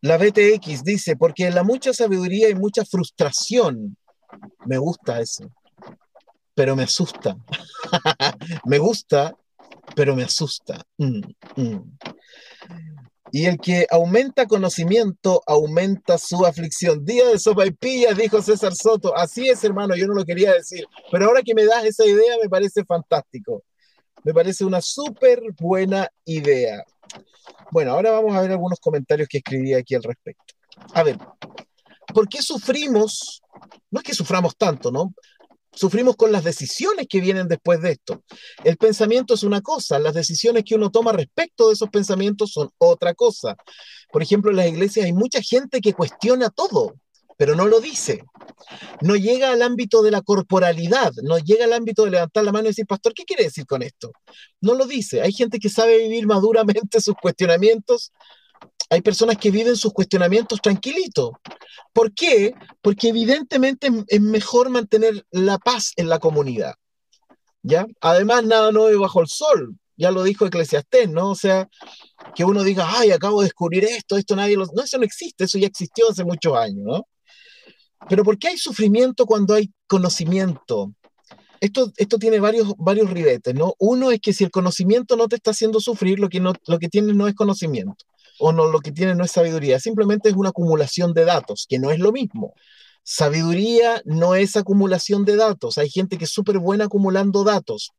La BTX dice, porque en la mucha sabiduría hay mucha frustración. Me gusta eso pero me asusta. me gusta pero me asusta. Mm, mm. Y el que aumenta conocimiento, aumenta su aflicción. Día de sopa y pillas, dijo César Soto. Así es, hermano, yo no lo quería decir. Pero ahora que me das esa idea, me parece fantástico. Me parece una súper buena idea. Bueno, ahora vamos a ver algunos comentarios que escribí aquí al respecto. A ver, ¿por qué sufrimos? No es que suframos tanto, ¿no? Sufrimos con las decisiones que vienen después de esto. El pensamiento es una cosa, las decisiones que uno toma respecto de esos pensamientos son otra cosa. Por ejemplo, en las iglesias hay mucha gente que cuestiona todo, pero no lo dice. No llega al ámbito de la corporalidad, no llega al ámbito de levantar la mano y decir, pastor, ¿qué quiere decir con esto? No lo dice. Hay gente que sabe vivir maduramente sus cuestionamientos hay personas que viven sus cuestionamientos tranquilitos. ¿Por qué? Porque evidentemente es mejor mantener la paz en la comunidad. ¿Ya? Además, nada nuevo bajo el sol. Ya lo dijo Eclesiastés, ¿no? O sea, que uno diga, ay, acabo de descubrir esto, esto nadie lo... No, eso no existe, eso ya existió hace muchos años, ¿no? Pero ¿por qué hay sufrimiento cuando hay conocimiento? Esto, esto tiene varios, varios ribetes, ¿no? Uno es que si el conocimiento no te está haciendo sufrir, lo que, no, lo que tienes no es conocimiento o no lo que tiene no es sabiduría, simplemente es una acumulación de datos, que no es lo mismo. Sabiduría no es acumulación de datos. Hay gente que es súper buena acumulando datos,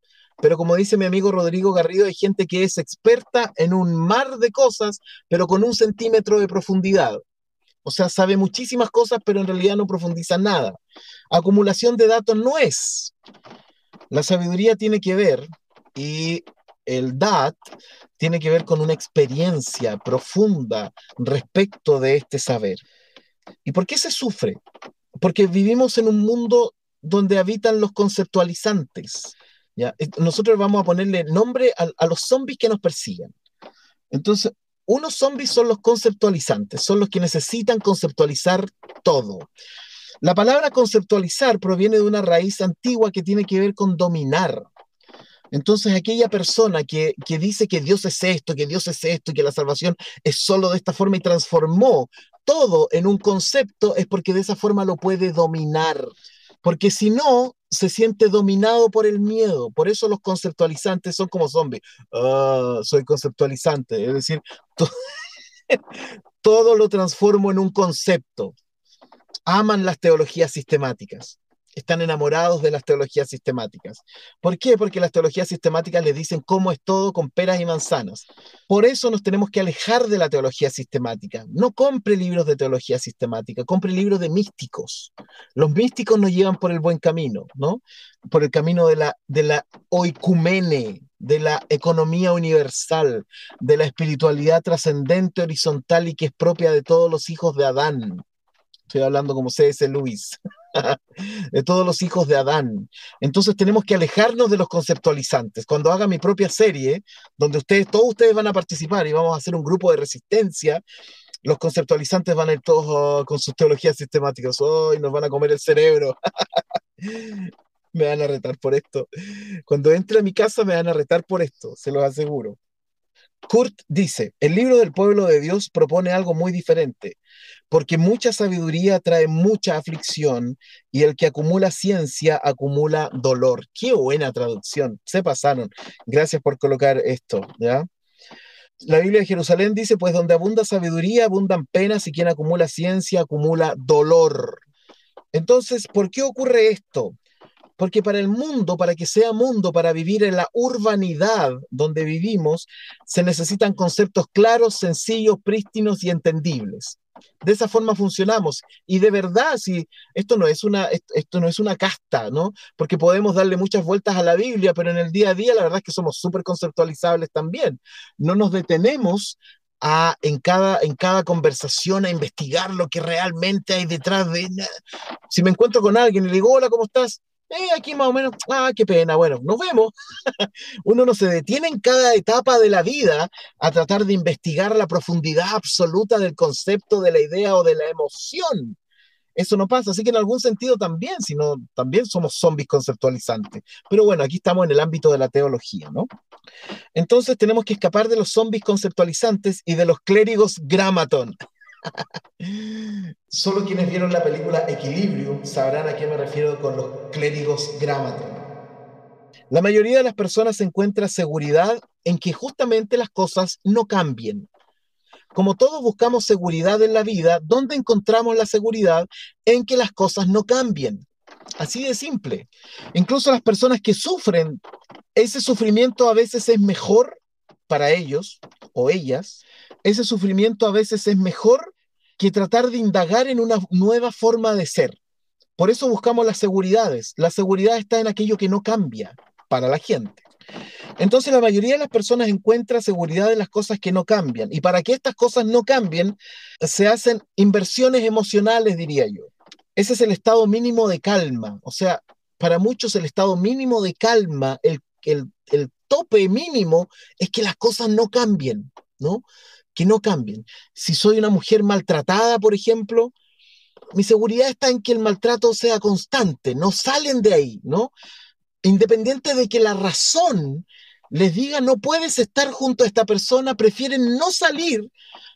pero como dice mi amigo Rodrigo Garrido, hay gente que es experta en un mar de cosas, pero con un centímetro de profundidad. O sea, sabe muchísimas cosas, pero en realidad no profundiza nada. Acumulación de datos no es. La sabiduría tiene que ver, y el DAT tiene que ver con una experiencia profunda respecto de este saber. ¿Y por qué se sufre? Porque vivimos en un mundo donde habitan los conceptualizantes. ¿ya? Nosotros vamos a ponerle nombre a, a los zombies que nos persiguen. Entonces, unos zombies son los conceptualizantes, son los que necesitan conceptualizar todo. La palabra conceptualizar proviene de una raíz antigua que tiene que ver con dominar. Entonces, aquella persona que, dice que Dios es esto, que Dios es esto y que la salvación es solo de esta forma y transformó todo en un concepto, es porque de esa forma lo puede dominar. Porque si no, se siente dominado por el miedo. Por eso los conceptualizantes son como zombies. Ah, soy conceptualizante. Es decir, todo lo transformo en un concepto. Aman las teologías sistemáticas están enamorados de las teologías sistemáticas. ¿Por qué? Porque las teologías sistemáticas les dicen cómo es todo con peras y manzanas. Por eso nos tenemos que alejar de la teología sistemática. No compre libros de teología sistemática, compre libros de místicos. Los místicos nos llevan por el buen camino, ¿no? Por el camino de la, de la oicumene, de la economía universal, de la espiritualidad trascendente, horizontal y que es propia de todos los hijos de Adán. Estoy hablando como C.S. Lewis. De todos los hijos de Adán. Entonces tenemos que alejarnos de los conceptualizantes. Cuando haga mi propia serie, donde ustedes, todos ustedes van a participar y vamos a hacer un grupo de resistencia, los conceptualizantes van a ir todos oh, con sus teologías sistemáticas. Hoy nos van a comer el cerebro. me van a retar por esto. Cuando entre a mi casa me van a retar por esto, se los aseguro. Kurt dice, el libro del pueblo de Dios propone algo muy diferente, porque mucha sabiduría trae mucha aflicción y el que acumula ciencia acumula dolor. Qué buena traducción, se pasaron. Gracias por colocar esto, ¿ya? La Biblia de Jerusalén dice, pues donde abunda sabiduría, abundan penas y quien acumula ciencia acumula dolor. Entonces, ¿por qué ocurre esto? Porque para el mundo, para que sea mundo, para vivir en la urbanidad donde vivimos, se necesitan conceptos claros, sencillos, prístinos y entendibles. De esa forma funcionamos. Y de verdad, si esto no es una, esto no es una casta, ¿no? Porque podemos darle muchas vueltas a la Biblia, pero en el día a día la verdad es que somos súper conceptualizables también. No nos detenemos a, en, cada, en cada conversación a investigar lo que realmente hay detrás de... Si me encuentro con alguien y le digo, hola, ¿cómo estás? Eh, aquí más o menos, ah, qué pena, bueno, nos vemos. Uno no se detiene en cada etapa de la vida a tratar de investigar la profundidad absoluta del concepto, de la idea o de la emoción. Eso no pasa, así que en algún sentido también, sino también somos zombies conceptualizantes. Pero bueno, aquí estamos en el ámbito de la teología, ¿no? Entonces tenemos que escapar de los zombies conceptualizantes y de los clérigos gramaton. Solo quienes vieron la película Equilibrium sabrán a qué me refiero con los clérigos Gramaton. La mayoría de las personas encuentra seguridad en que justamente las cosas no cambien. Como todos buscamos seguridad en la vida, ¿dónde encontramos la seguridad? En que las cosas no cambien. Así de simple. Incluso las personas que sufren, ese sufrimiento a veces es mejor para ellos o ellas. Ese sufrimiento a veces es mejor que tratar de indagar en una nueva forma de ser. Por eso buscamos las seguridades. La seguridad está en aquello que no cambia para la gente. Entonces la mayoría de las personas encuentra seguridad en las cosas que no cambian. Y para que estas cosas no cambien, se hacen inversiones emocionales, diría yo. Ese es el estado mínimo de calma. O sea, para muchos el estado mínimo de calma, el, el, el tope mínimo es que las cosas no cambien, ¿no? Que no cambien. Si soy una mujer maltratada, por ejemplo, mi seguridad está en que el maltrato sea constante, no salen de ahí, ¿no? Independiente de que la razón les diga no puedes estar junto a esta persona, prefieren no salir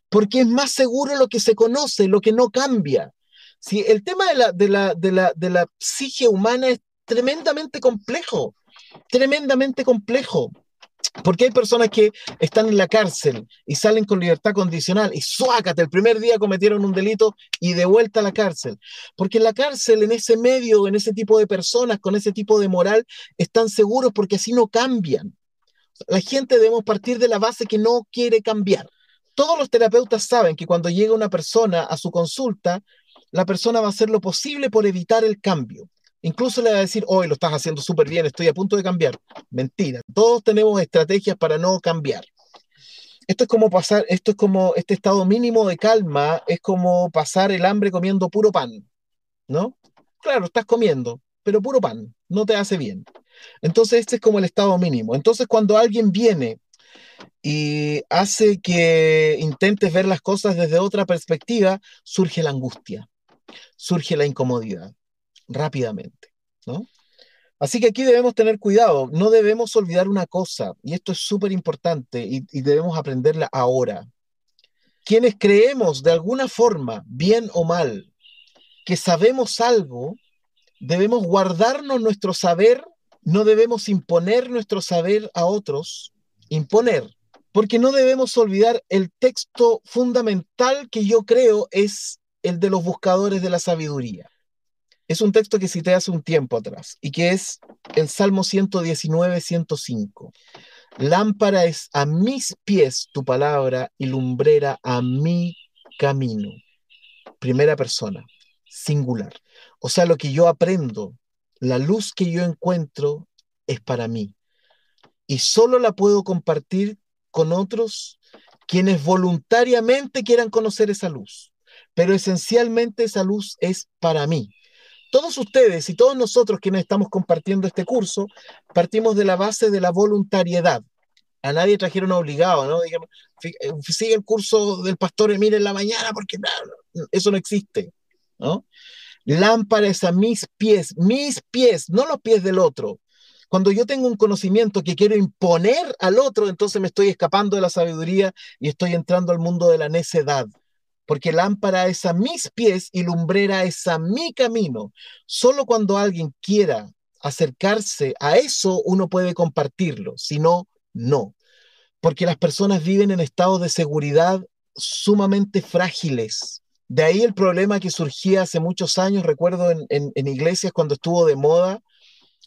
porque es más seguro lo que se conoce, lo que no cambia. Si el tema de la, de de la psique humana es tremendamente complejo, tremendamente complejo. Porque hay personas que están en la cárcel y salen con libertad condicional y suácate, el primer día cometieron un delito y de vuelta a la cárcel. Porque en la cárcel, en ese medio, en ese tipo de personas, con ese tipo de moral, están seguros porque así no cambian. La gente debemos partir de la base que no quiere cambiar. Todos los terapeutas saben que cuando llega una persona a su consulta, la persona va a hacer lo posible por evitar el cambio. Incluso le va a decir, hoy lo estás haciendo súper bien, estoy a punto de cambiar. Mentira, todos tenemos estrategias para no cambiar. Esto es como pasar, esto es como este estado mínimo de calma, es como pasar el hambre comiendo puro pan, ¿no? Claro, estás comiendo, pero puro pan, no te hace bien. Entonces, este es como el estado mínimo. Entonces, cuando alguien viene y hace que intentes ver las cosas desde otra perspectiva, surge la angustia, surge la incomodidad rápidamente, ¿no? Así que aquí debemos tener cuidado, no debemos olvidar una cosa, y esto es súper importante y, y, debemos aprenderla ahora. Quienes creemos de alguna forma, bien o mal, que sabemos algo, debemos guardarnos nuestro saber, no debemos imponer nuestro saber a otros, imponer, porque no debemos olvidar el texto fundamental que yo creo es el de los buscadores de la sabiduría es un texto que cité hace un tiempo atrás y que es el Salmo 119, 105. Lámpara es a mis pies tu palabra y lumbrera a mi camino. Primera persona, singular. O sea, lo que yo aprendo, la luz que yo encuentro es para mí. Y solo la puedo compartir con otros quienes voluntariamente quieran conocer esa luz. Pero esencialmente esa luz es para mí todos ustedes y todos nosotros quienes estamos compartiendo este curso, partimos de la base de la voluntariedad. A nadie trajeron obligado, ¿no? Digamos, eh, sigue el curso del pastor Emir en la mañana porque eso no existe, ¿no? Lámpara es a mis pies, mis pies, no los pies del otro. Cuando yo tengo un conocimiento que quiero imponer al otro, entonces me estoy escapando de la sabiduría y estoy entrando al mundo de la necedad porque lámpara es a mis pies y lumbrera es a mi camino. Solo cuando alguien quiera acercarse a eso, uno puede compartirlo, si no, no. Porque las personas viven en estados de seguridad sumamente frágiles. De ahí el problema que surgía hace muchos años, recuerdo en, en, iglesias cuando estuvo de moda,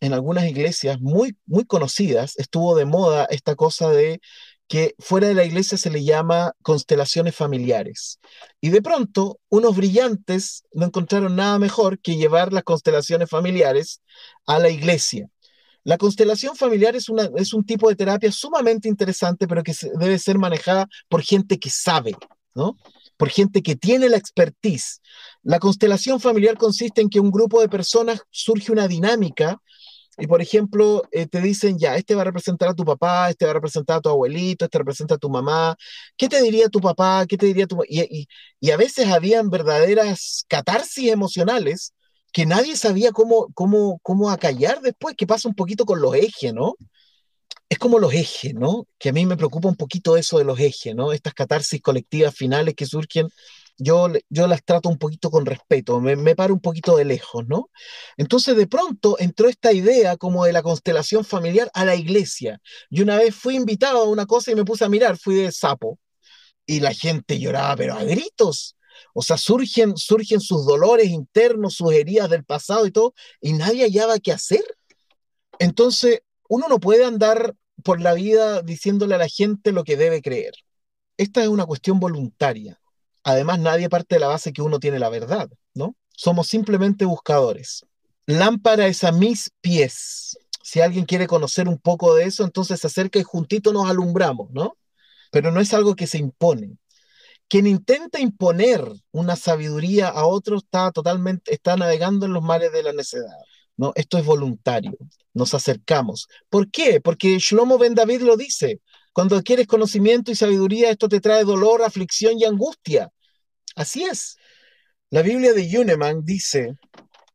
en algunas iglesias muy, muy conocidas, estuvo de moda esta cosa de que fuera de la iglesia se le llama constelaciones familiares. Y de pronto, unos brillantes no encontraron nada mejor que llevar las constelaciones familiares a la iglesia. La constelación familiar es, una, es un tipo de terapia sumamente interesante, pero que debe ser manejada por gente que sabe, ¿no? Por gente que tiene la expertise. La constelación familiar consiste en que un grupo de personas surge una dinámica y por ejemplo, eh, te dicen, ya, este va a representar a tu papá, este va a representar a tu abuelito, este representa a tu mamá, ¿qué te diría tu papá? ¿Qué te diría tu y, y, y a veces habían verdaderas catarsis emocionales que nadie sabía cómo, cómo, cómo acallar después, que pasa un poquito con los ejes, ¿no? Es como los ejes, ¿no? Que a mí me preocupa un poquito eso de los ejes, ¿no? Estas catarsis colectivas finales que surgen yo, yo las trato un poquito con respeto, me, me paro un poquito de lejos, ¿no? Entonces de pronto entró esta idea como de la constelación familiar a la iglesia. Y una vez fui invitado a una cosa y me puse a mirar, fui de sapo, y la gente lloraba, pero a gritos. O sea, surgen, surgen sus dolores internos, sus heridas del pasado y todo, y nadie hallaba qué hacer. Entonces, uno no puede andar por la vida diciéndole a la gente lo que debe creer. Esta es una cuestión voluntaria. Además, nadie parte de la base que uno tiene la verdad, ¿no? Somos simplemente buscadores. Lámpara es a mis pies. Si alguien quiere conocer un poco de eso, entonces se acerca y juntito nos alumbramos, ¿no? Pero no es algo que se impone. Quien intenta imponer una sabiduría a otro está totalmente, está navegando en los mares de la necedad. ¿no? Esto es voluntario. Nos acercamos. ¿Por qué? Porque Shlomo Ben David lo dice. Cuando adquieres conocimiento y sabiduría, esto te trae dolor, aflicción y angustia. Así es. La Biblia de Yuneman dice,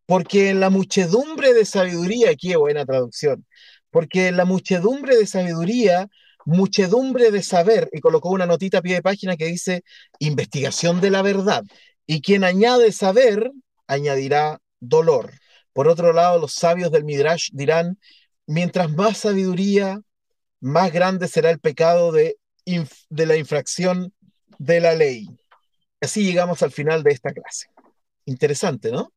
porque en la muchedumbre de sabiduría, es buena traducción, porque en la muchedumbre de sabiduría, muchedumbre de saber, y colocó una notita a pie de página que dice, investigación de la verdad. Y quien añade saber, añadirá dolor. Por otro lado, los sabios del Midrash dirán, mientras más sabiduría, más grande será el pecado de, de la infracción de la ley. Así llegamos al final de esta clase. Interesante, ¿no?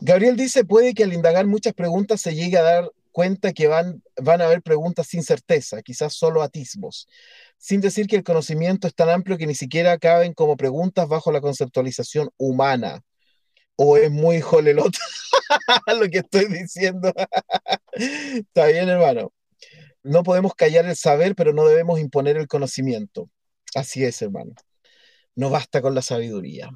Gabriel dice, puede que al indagar muchas preguntas se llegue a dar cuenta que van, van a haber preguntas sin certeza, quizás solo atismos, sin decir que el conocimiento es tan amplio que ni siquiera caben como preguntas bajo la conceptualización humana. O es muy jolelota lo que estoy diciendo. Está bien, hermano. No podemos callar el saber, pero no debemos imponer el conocimiento. Así es, hermano. No basta con la sabiduría.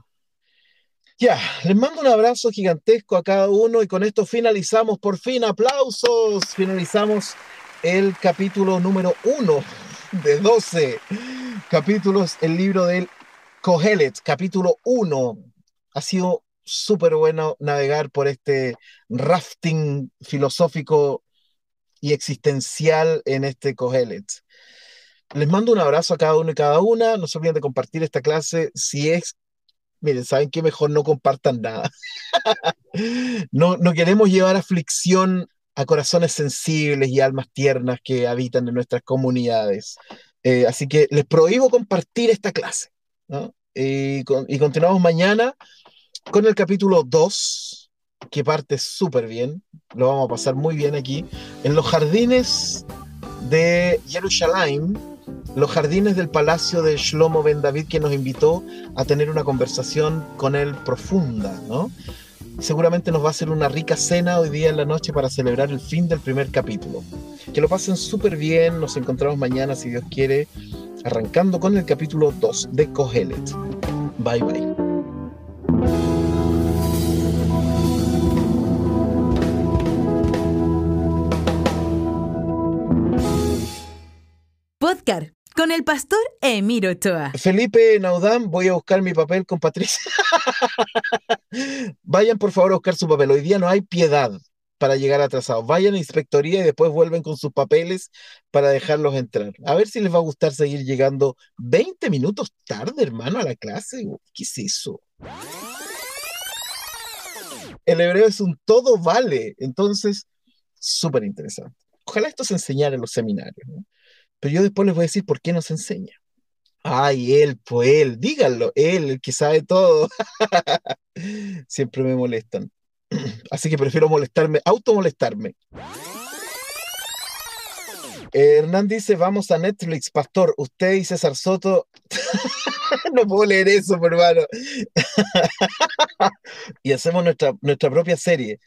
Ya, les mando un abrazo gigantesco a cada uno y con esto finalizamos, por fin, aplausos. Finalizamos el capítulo número uno de 12 capítulos, el libro del Kohelet, capítulo uno. Ha sido súper bueno navegar por este rafting filosófico y existencial en este Kohelet. Les mando un abrazo a cada uno y cada una. No se olviden de compartir esta clase. Si es, miren, saben que mejor no compartan nada. no, no queremos llevar aflicción a corazones sensibles y almas tiernas que habitan en nuestras comunidades. Eh, así que les prohíbo compartir esta clase. y, con, y continuamos mañana con el capítulo 2, que parte súper bien, lo vamos a pasar muy bien aquí, en los jardines de Jerusalén, los jardines del palacio de Shlomo Ben David, que nos invitó a tener una conversación con él profunda, ¿no? Seguramente nos va a hacer una rica cena hoy día en la noche para celebrar el fin del primer capítulo. Que lo pasen súper bien, nos encontramos mañana si Dios quiere, arrancando con el capítulo 2 de Kohelet. Bye bye. Con el pastor Emiro Ochoa. Felipe Naudán, voy a buscar mi papel con Patricia. Vayan por favor a buscar su papel. Hoy día no hay piedad para llegar atrasados. Vayan a inspectoría y después vuelven con sus papeles para dejarlos entrar. A ver si les va a gustar seguir llegando 20 minutos tarde, hermano, a la clase. ¿Qué es eso? El hebreo es un todo vale. Entonces, súper interesante. Ojalá esto se enseñara en los seminarios. ¿no? Pero yo después les voy a decir por qué nos enseña. Ay, él, pues él, díganlo, él, el que sabe todo. Siempre me molestan. Así que prefiero molestarme, automolestarme. Hernán dice, vamos a Netflix, pastor, usted y César Soto. no puedo leer eso, hermano. y hacemos nuestra, nuestra propia serie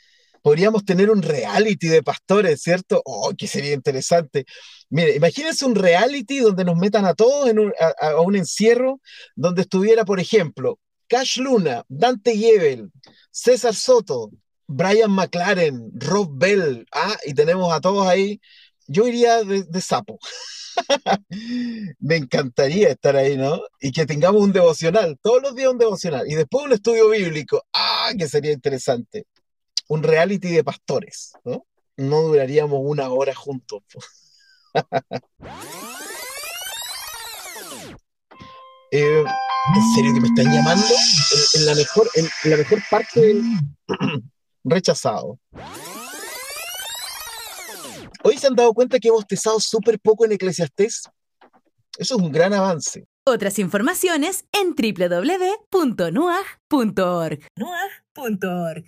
podríamos tener un reality de pastores, ¿cierto? Oh, que sería interesante. Mire, imagínense un reality donde nos metan a todos en un, a, un encierro, donde estuviera, por ejemplo, Cash Luna, Dante Gebel, César Soto, Brian McLaren, Rob Bell, ah, y tenemos a todos ahí. Yo iría de, de sapo. Me encantaría estar ahí, ¿no? Y que tengamos un devocional, todos los días un devocional, y después un estudio bíblico. Ah, que sería interesante un reality de pastores, ¿no? No duraríamos una hora juntos. eh, ¿En serio que me están llamando? En, la, mejor, en, la mejor parte rechazado. Hoy se han dado cuenta que hemos bostezado súper poco en Eclesiastés. Eso es un gran avance. Otras informaciones en www.nuag.org. Nuag.org.